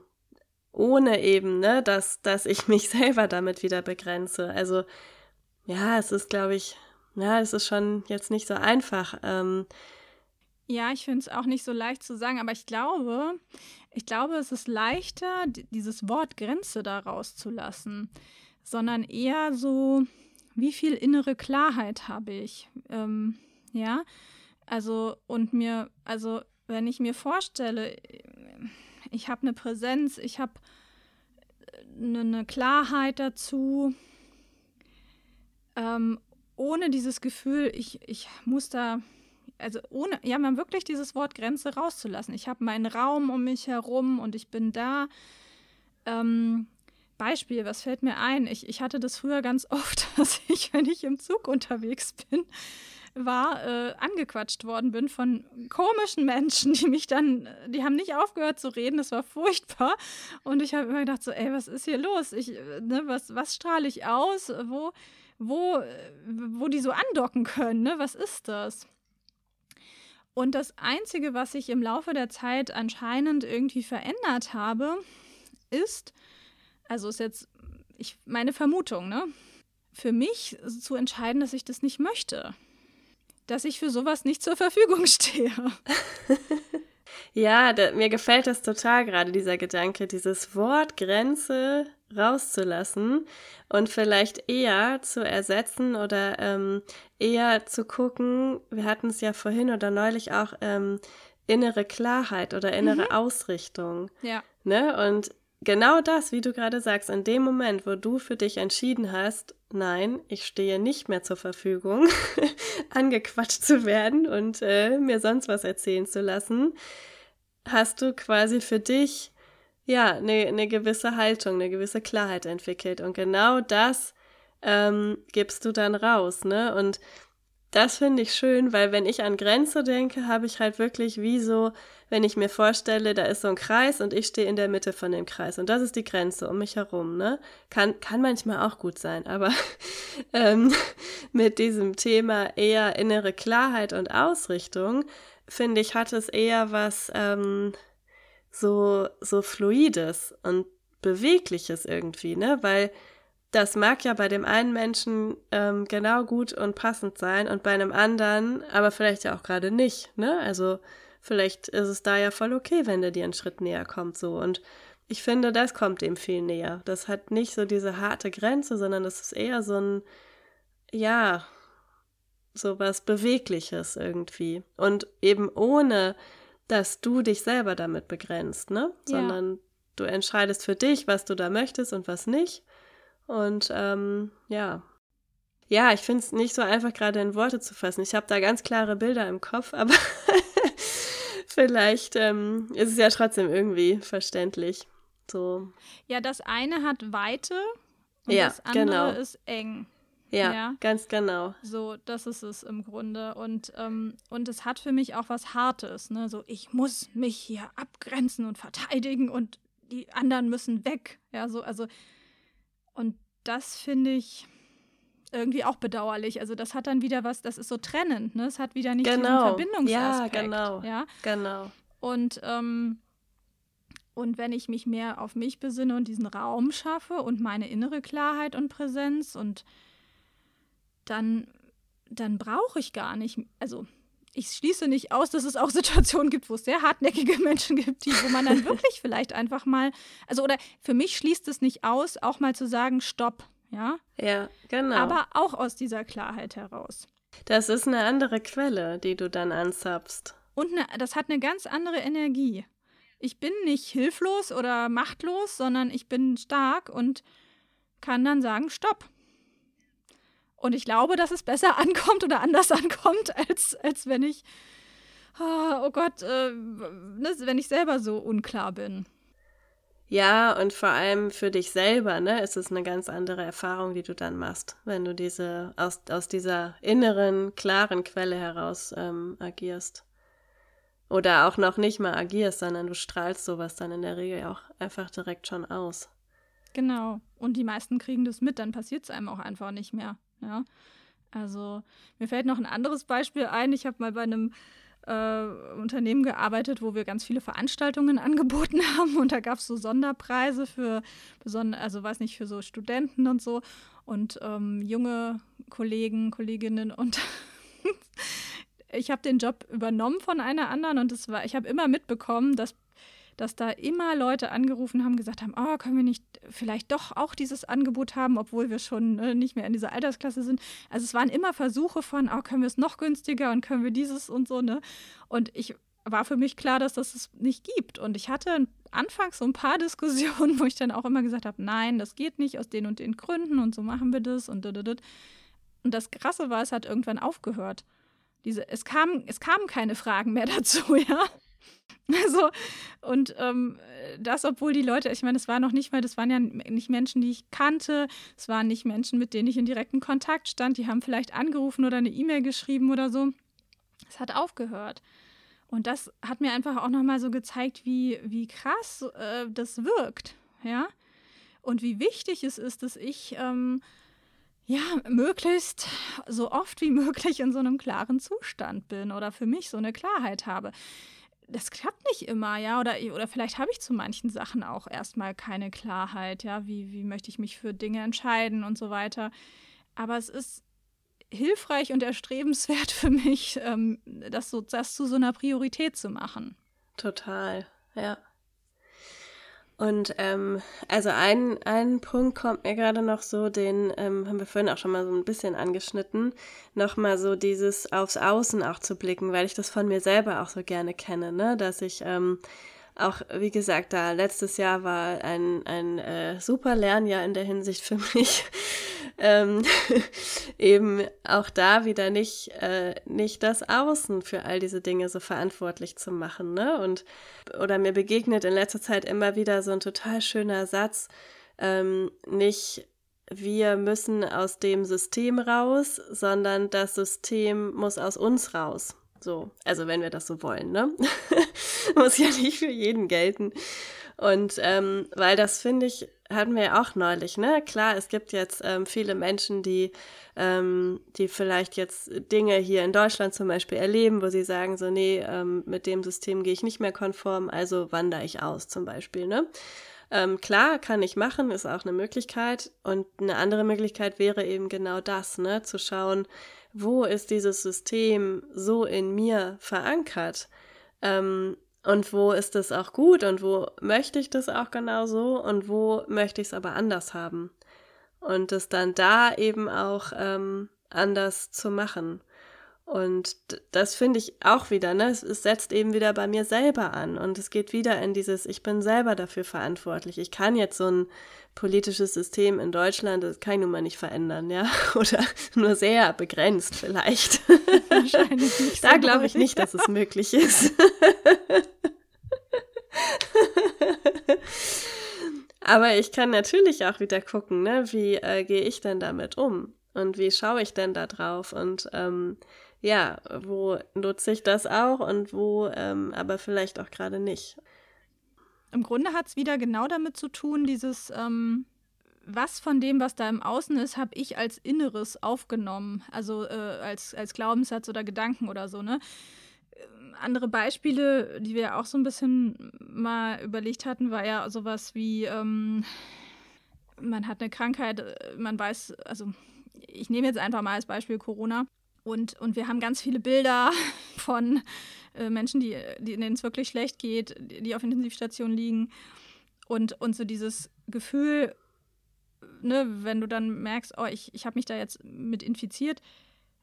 ohne eben, ne, dass, dass ich mich selber damit wieder begrenze. Also ja, es ist, glaube ich, ja, es ist schon jetzt nicht so einfach. Ähm, ja, ich finde es auch nicht so leicht zu sagen, aber ich glaube, ich glaube, es ist leichter, dieses Wort Grenze da rauszulassen, sondern eher so, wie viel innere Klarheit habe ich? Ähm, ja, also und mir, also wenn ich mir vorstelle, ich habe eine Präsenz, ich habe eine, eine Klarheit dazu, ähm, ohne dieses Gefühl, ich, ich muss da also ohne, ja, man wirklich dieses Wort Grenze rauszulassen. Ich habe meinen Raum um mich herum und ich bin da. Ähm, Beispiel, was fällt mir ein? Ich, ich hatte das früher ganz oft, dass ich, wenn ich im Zug unterwegs bin, war, äh, angequatscht worden bin von komischen Menschen, die mich dann, die haben nicht aufgehört zu reden, das war furchtbar. Und ich habe immer gedacht, so, ey, was ist hier los? Ich, ne, was, was strahle ich aus? Wo, wo, wo die so andocken können, ne? Was ist das? Und das Einzige, was ich im Laufe der Zeit anscheinend irgendwie verändert habe, ist, also ist jetzt ich, meine Vermutung, ne? Für mich zu entscheiden, dass ich das nicht möchte. Dass ich für sowas nicht zur Verfügung stehe. ja, da, mir gefällt das total gerade, dieser Gedanke, dieses Wort Grenze rauszulassen und vielleicht eher zu ersetzen oder ähm, eher zu gucken, wir hatten es ja vorhin oder neulich auch, ähm, innere Klarheit oder innere mhm. Ausrichtung. Ja. Ne? Und genau das, wie du gerade sagst, in dem Moment, wo du für dich entschieden hast, nein, ich stehe nicht mehr zur Verfügung, angequatscht zu werden und äh, mir sonst was erzählen zu lassen, hast du quasi für dich ja, eine, eine gewisse Haltung, eine gewisse Klarheit entwickelt. Und genau das ähm, gibst du dann raus, ne? Und das finde ich schön, weil wenn ich an Grenze denke, habe ich halt wirklich wie so, wenn ich mir vorstelle, da ist so ein Kreis und ich stehe in der Mitte von dem Kreis und das ist die Grenze um mich herum, ne? Kann, kann manchmal auch gut sein, aber ähm, mit diesem Thema eher innere Klarheit und Ausrichtung, finde ich, hat es eher was, ähm, so, so fluides und bewegliches irgendwie, ne? Weil das mag ja bei dem einen Menschen ähm, genau gut und passend sein und bei einem anderen aber vielleicht ja auch gerade nicht, ne? Also vielleicht ist es da ja voll okay, wenn der dir einen Schritt näher kommt, so. Und ich finde, das kommt dem viel näher. Das hat nicht so diese harte Grenze, sondern das ist eher so ein, ja, so was Bewegliches irgendwie. Und eben ohne dass du dich selber damit begrenzt, ne? Sondern ja. du entscheidest für dich, was du da möchtest und was nicht. Und ähm, ja. Ja, ich finde es nicht so einfach, gerade in Worte zu fassen. Ich habe da ganz klare Bilder im Kopf, aber vielleicht ähm, ist es ja trotzdem irgendwie verständlich. So. Ja, das eine hat Weite Und ja, das andere genau. ist eng. Ja, ja, ganz genau. So, das ist es im Grunde. Und, ähm, und es hat für mich auch was Hartes. Ne? So, ich muss mich hier abgrenzen und verteidigen und die anderen müssen weg. Ja, so, also, und das finde ich irgendwie auch bedauerlich. Also, das hat dann wieder was, das ist so trennend, ne? Es hat wieder nicht genau. diesen Verbindungsaspekt. Ja, genau. Ja, genau. Und, ähm, und wenn ich mich mehr auf mich besinne und diesen Raum schaffe und meine innere Klarheit und Präsenz und dann, dann brauche ich gar nicht, also ich schließe nicht aus, dass es auch Situationen gibt, wo es sehr hartnäckige Menschen gibt, die, wo man dann wirklich vielleicht einfach mal, also oder für mich schließt es nicht aus, auch mal zu sagen, stopp, ja? Ja, genau. Aber auch aus dieser Klarheit heraus. Das ist eine andere Quelle, die du dann anzapfst. Und eine, das hat eine ganz andere Energie. Ich bin nicht hilflos oder machtlos, sondern ich bin stark und kann dann sagen, stopp. Und ich glaube, dass es besser ankommt oder anders ankommt, als, als wenn ich, ah, oh Gott, äh, ne, wenn ich selber so unklar bin. Ja, und vor allem für dich selber, ne, ist es eine ganz andere Erfahrung, die du dann machst, wenn du diese aus, aus dieser inneren, klaren Quelle heraus ähm, agierst. Oder auch noch nicht mal agierst, sondern du strahlst sowas dann in der Regel auch einfach direkt schon aus. Genau. Und die meisten kriegen das mit, dann passiert es einem auch einfach nicht mehr. Ja. Also mir fällt noch ein anderes Beispiel ein. Ich habe mal bei einem äh, Unternehmen gearbeitet, wo wir ganz viele Veranstaltungen angeboten haben und da gab es so Sonderpreise für also weiß nicht, für so Studenten und so und ähm, junge Kollegen, Kolleginnen und ich habe den Job übernommen von einer anderen und es war, ich habe immer mitbekommen, dass dass da immer Leute angerufen haben, gesagt haben, oh, können wir nicht vielleicht doch auch dieses Angebot haben, obwohl wir schon äh, nicht mehr in dieser Altersklasse sind. Also es waren immer Versuche von, oh, können wir es noch günstiger und können wir dieses und so, ne? Und ich war für mich klar, dass das es nicht gibt. Und ich hatte anfangs so ein paar Diskussionen, wo ich dann auch immer gesagt habe, nein, das geht nicht aus den und den Gründen und so machen wir das und und Und das Krasse war, es hat irgendwann aufgehört. Diese, es, kam, es kamen keine Fragen mehr dazu, ja. Also, und ähm, das, obwohl die Leute, ich meine, es war noch nicht mal, das waren ja nicht Menschen, die ich kannte, es waren nicht Menschen, mit denen ich in direkten Kontakt stand, die haben vielleicht angerufen oder eine E-Mail geschrieben oder so. Es hat aufgehört. Und das hat mir einfach auch nochmal so gezeigt, wie, wie krass äh, das wirkt, ja. Und wie wichtig es ist, dass ich ähm, ja möglichst so oft wie möglich in so einem klaren Zustand bin oder für mich so eine Klarheit habe das klappt nicht immer, ja, oder, oder vielleicht habe ich zu manchen Sachen auch erstmal keine Klarheit, ja, wie, wie möchte ich mich für Dinge entscheiden und so weiter. Aber es ist hilfreich und erstrebenswert für mich, ähm, das, so, das zu so einer Priorität zu machen. Total, ja. Und ähm, also ein, ein Punkt kommt mir gerade noch so, den ähm, haben wir vorhin auch schon mal so ein bisschen angeschnitten, nochmal so dieses aufs Außen auch zu blicken, weil ich das von mir selber auch so gerne kenne, ne? Dass ich ähm, auch, wie gesagt, da letztes Jahr war ein, ein äh, super Lernjahr in der Hinsicht für mich. Ähm, eben auch da wieder nicht, äh, nicht das Außen für all diese Dinge so verantwortlich zu machen. Ne? Und oder mir begegnet in letzter Zeit immer wieder so ein total schöner Satz, ähm, nicht wir müssen aus dem System raus, sondern das System muss aus uns raus. So, also wenn wir das so wollen, ne? Muss ja nicht für jeden gelten. Und ähm, weil das finde ich, hatten wir ja auch neulich, ne? Klar, es gibt jetzt ähm, viele Menschen, die, ähm, die vielleicht jetzt Dinge hier in Deutschland zum Beispiel erleben, wo sie sagen, so, nee, ähm, mit dem System gehe ich nicht mehr konform, also wandere ich aus zum Beispiel, ne? Ähm, klar, kann ich machen, ist auch eine Möglichkeit. Und eine andere Möglichkeit wäre eben genau das, ne? Zu schauen, wo ist dieses System so in mir verankert ähm, und wo ist es auch gut und wo möchte ich das auch genau so und wo möchte ich es aber anders haben und es dann da eben auch ähm, anders zu machen. Und das finde ich auch wieder, ne? Es, es, setzt eben wieder bei mir selber an und es geht wieder in dieses, ich bin selber dafür verantwortlich. Ich kann jetzt so ein politisches System in Deutschland, das kann ich nun mal nicht verändern, ja? Oder nur sehr begrenzt vielleicht. Wahrscheinlich nicht. da glaube ich nicht, dass es möglich ist. Aber ich kann natürlich auch wieder gucken, ne, wie äh, gehe ich denn damit um? Und wie schaue ich denn da drauf? Und ähm, ja, wo nutze ich das auch und wo ähm, aber vielleicht auch gerade nicht. Im Grunde hat es wieder genau damit zu tun, dieses, ähm, was von dem, was da im Außen ist, habe ich als Inneres aufgenommen, also äh, als, als Glaubenssatz oder Gedanken oder so, ne? Ähm, andere Beispiele, die wir auch so ein bisschen mal überlegt hatten, war ja sowas wie, ähm, man hat eine Krankheit, äh, man weiß, also ich nehme jetzt einfach mal als Beispiel Corona. Und, und wir haben ganz viele Bilder von äh, Menschen, die, die, denen es wirklich schlecht geht, die, auf Intensivstationen liegen. Und, und so dieses Gefühl, ne, wenn du dann merkst, oh, ich, ich habe mich da jetzt mit infiziert,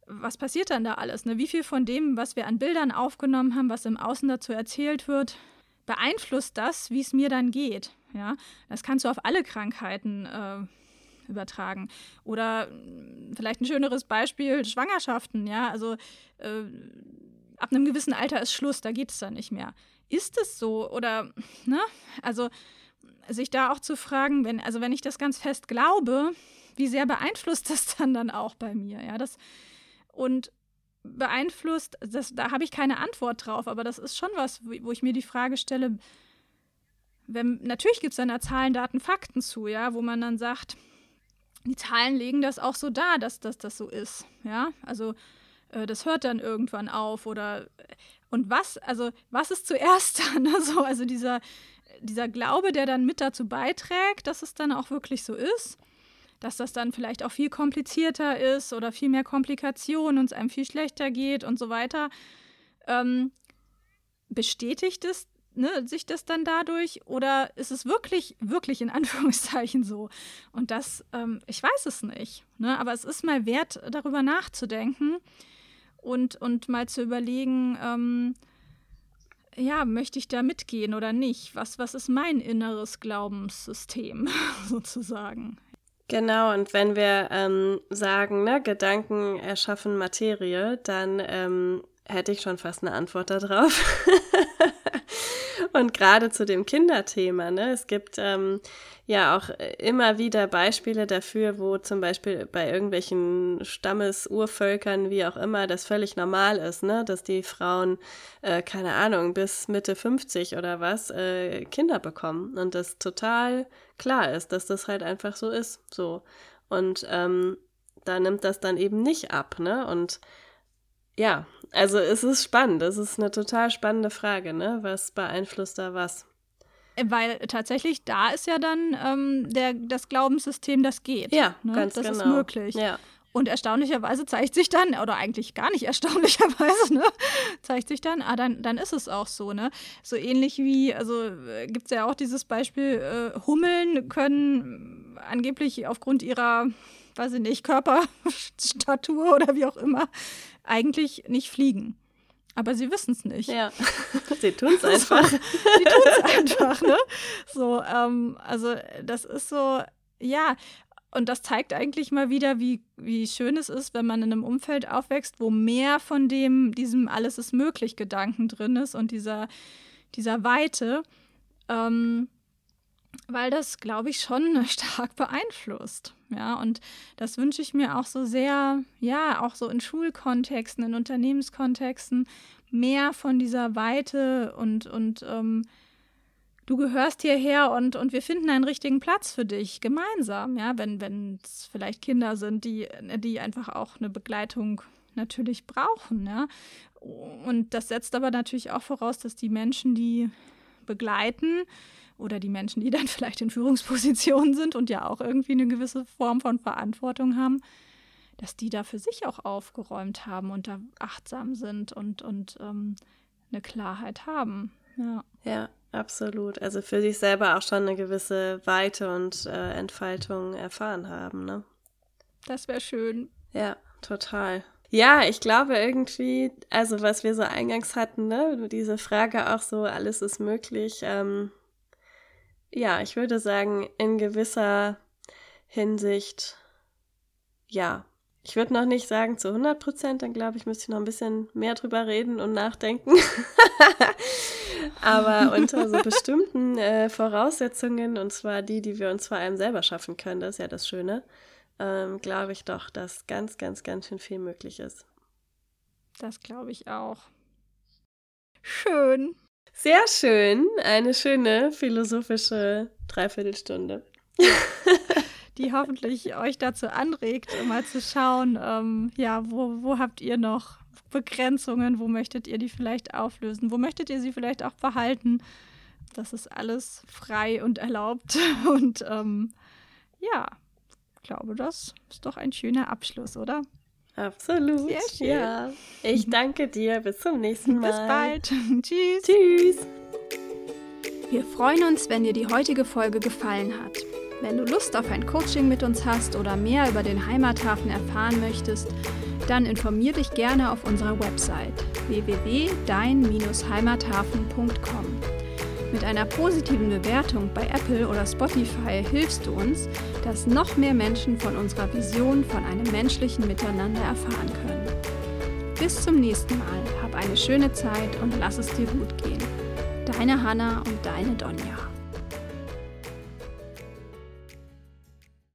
was passiert dann da alles? Ne? Wie viel von dem, was wir an Bildern aufgenommen haben, was im Außen dazu erzählt wird, beeinflusst das, wie es mir dann geht? Ja, das kannst du auf alle Krankheiten äh, übertragen. Oder hm, vielleicht ein schöneres Beispiel, Schwangerschaften, ja, also äh, ab einem gewissen Alter ist Schluss, da geht es dann nicht mehr. Ist es so? Oder, ne? Also sich da auch zu fragen, wenn, also wenn ich das ganz fest glaube, wie sehr beeinflusst das dann dann auch bei mir? Ja, das und beeinflusst, das, da habe ich keine Antwort drauf, aber das ist schon was, wo ich mir die Frage stelle, wenn, natürlich gibt es dann da Zahlen, Daten, Fakten zu, ja, wo man dann sagt, die Zahlen legen das auch so dar, dass, dass das so ist. Ja, also äh, das hört dann irgendwann auf oder und was, also was ist zuerst dann? Also, also dieser, dieser Glaube, der dann mit dazu beiträgt, dass es dann auch wirklich so ist, dass das dann vielleicht auch viel komplizierter ist oder viel mehr Komplikationen und es einem viel schlechter geht und so weiter. Ähm, bestätigt es ne, sich das dann dadurch oder ist es wirklich, wirklich in Anführungszeichen so? Und das, ähm, ich weiß es nicht, ne, aber es ist mal wert, darüber nachzudenken und, und mal zu überlegen, ähm, ja, möchte ich da mitgehen oder nicht? Was, was ist mein inneres Glaubenssystem sozusagen? Genau, und wenn wir ähm, sagen, ne, Gedanken erschaffen Materie, dann ähm, hätte ich schon fast eine Antwort darauf. Und gerade zu dem Kinderthema, ne? Es gibt ähm, ja auch immer wieder Beispiele dafür, wo zum Beispiel bei irgendwelchen Stammesurvölkern, wie auch immer, das völlig normal ist, ne? Dass die Frauen, äh, keine Ahnung, bis Mitte 50 oder was, äh, Kinder bekommen. Und das total klar ist, dass das halt einfach so ist. So. Und ähm, da nimmt das dann eben nicht ab, ne? Und ja, also es ist spannend. Es ist eine total spannende Frage, ne? Was beeinflusst da was? Äh, weil tatsächlich da ist ja dann ähm, der, das Glaubenssystem, das geht. Ja, ne? ganz das genau. Das ist möglich. Ja. Und erstaunlicherweise zeigt sich dann, oder eigentlich gar nicht erstaunlicherweise, ne, zeigt sich dann, ah, dann, dann ist es auch so, ne? So ähnlich wie, also äh, gibt es ja auch dieses Beispiel, äh, Hummeln können angeblich aufgrund ihrer weiß ich nicht, Körperstatur oder wie auch immer, eigentlich nicht fliegen. Aber sie wissen es nicht. Ja, sie tun es einfach. sie tun es einfach, ne? So, ähm, also das ist so, ja, und das zeigt eigentlich mal wieder, wie, wie schön es ist, wenn man in einem Umfeld aufwächst, wo mehr von dem, diesem Alles ist möglich Gedanken drin ist und dieser, dieser Weite. Ähm, weil das, glaube ich, schon stark beeinflusst. Ja, und das wünsche ich mir auch so sehr, ja, auch so in Schulkontexten, in Unternehmenskontexten, mehr von dieser Weite und, und ähm, du gehörst hierher und, und wir finden einen richtigen Platz für dich gemeinsam, ja, wenn es vielleicht Kinder sind, die, die einfach auch eine Begleitung natürlich brauchen, ja. Und das setzt aber natürlich auch voraus, dass die Menschen, die begleiten, oder die Menschen, die dann vielleicht in Führungspositionen sind und ja auch irgendwie eine gewisse Form von Verantwortung haben, dass die da für sich auch aufgeräumt haben und da achtsam sind und, und ähm, eine Klarheit haben. Ja. ja, absolut. Also für sich selber auch schon eine gewisse Weite und äh, Entfaltung erfahren haben. Ne? Das wäre schön. Ja, total. Ja, ich glaube irgendwie, also was wir so eingangs hatten, ne, diese Frage auch so, alles ist möglich, ähm, ja, ich würde sagen, in gewisser Hinsicht, ja. Ich würde noch nicht sagen zu 100 Prozent, dann glaube ich, müsste ich noch ein bisschen mehr drüber reden und nachdenken. Aber unter so bestimmten äh, Voraussetzungen, und zwar die, die wir uns vor allem selber schaffen können, das ist ja das Schöne, ähm, glaube ich doch, dass ganz, ganz, ganz schön viel möglich ist. Das glaube ich auch. Schön. Sehr schön. Eine schöne philosophische Dreiviertelstunde. Die hoffentlich euch dazu anregt, mal zu schauen, ähm, ja, wo, wo habt ihr noch Begrenzungen, wo möchtet ihr die vielleicht auflösen, wo möchtet ihr sie vielleicht auch behalten. Das ist alles frei und erlaubt. Und ähm, ja, ich glaube, das ist doch ein schöner Abschluss, oder? Absolut. Sehr schön. Ja. Ich danke dir. Bis zum nächsten Mal. Bis bald. Tschüss. Tschüss. Wir freuen uns, wenn dir die heutige Folge gefallen hat. Wenn du Lust auf ein Coaching mit uns hast oder mehr über den Heimathafen erfahren möchtest, dann informier dich gerne auf unserer Website www.dein-heimathafen.com. Mit einer positiven Bewertung bei Apple oder Spotify hilfst du uns, dass noch mehr Menschen von unserer Vision von einem menschlichen Miteinander erfahren können. Bis zum nächsten Mal, hab eine schöne Zeit und lass es dir gut gehen. Deine Hanna und deine Donja.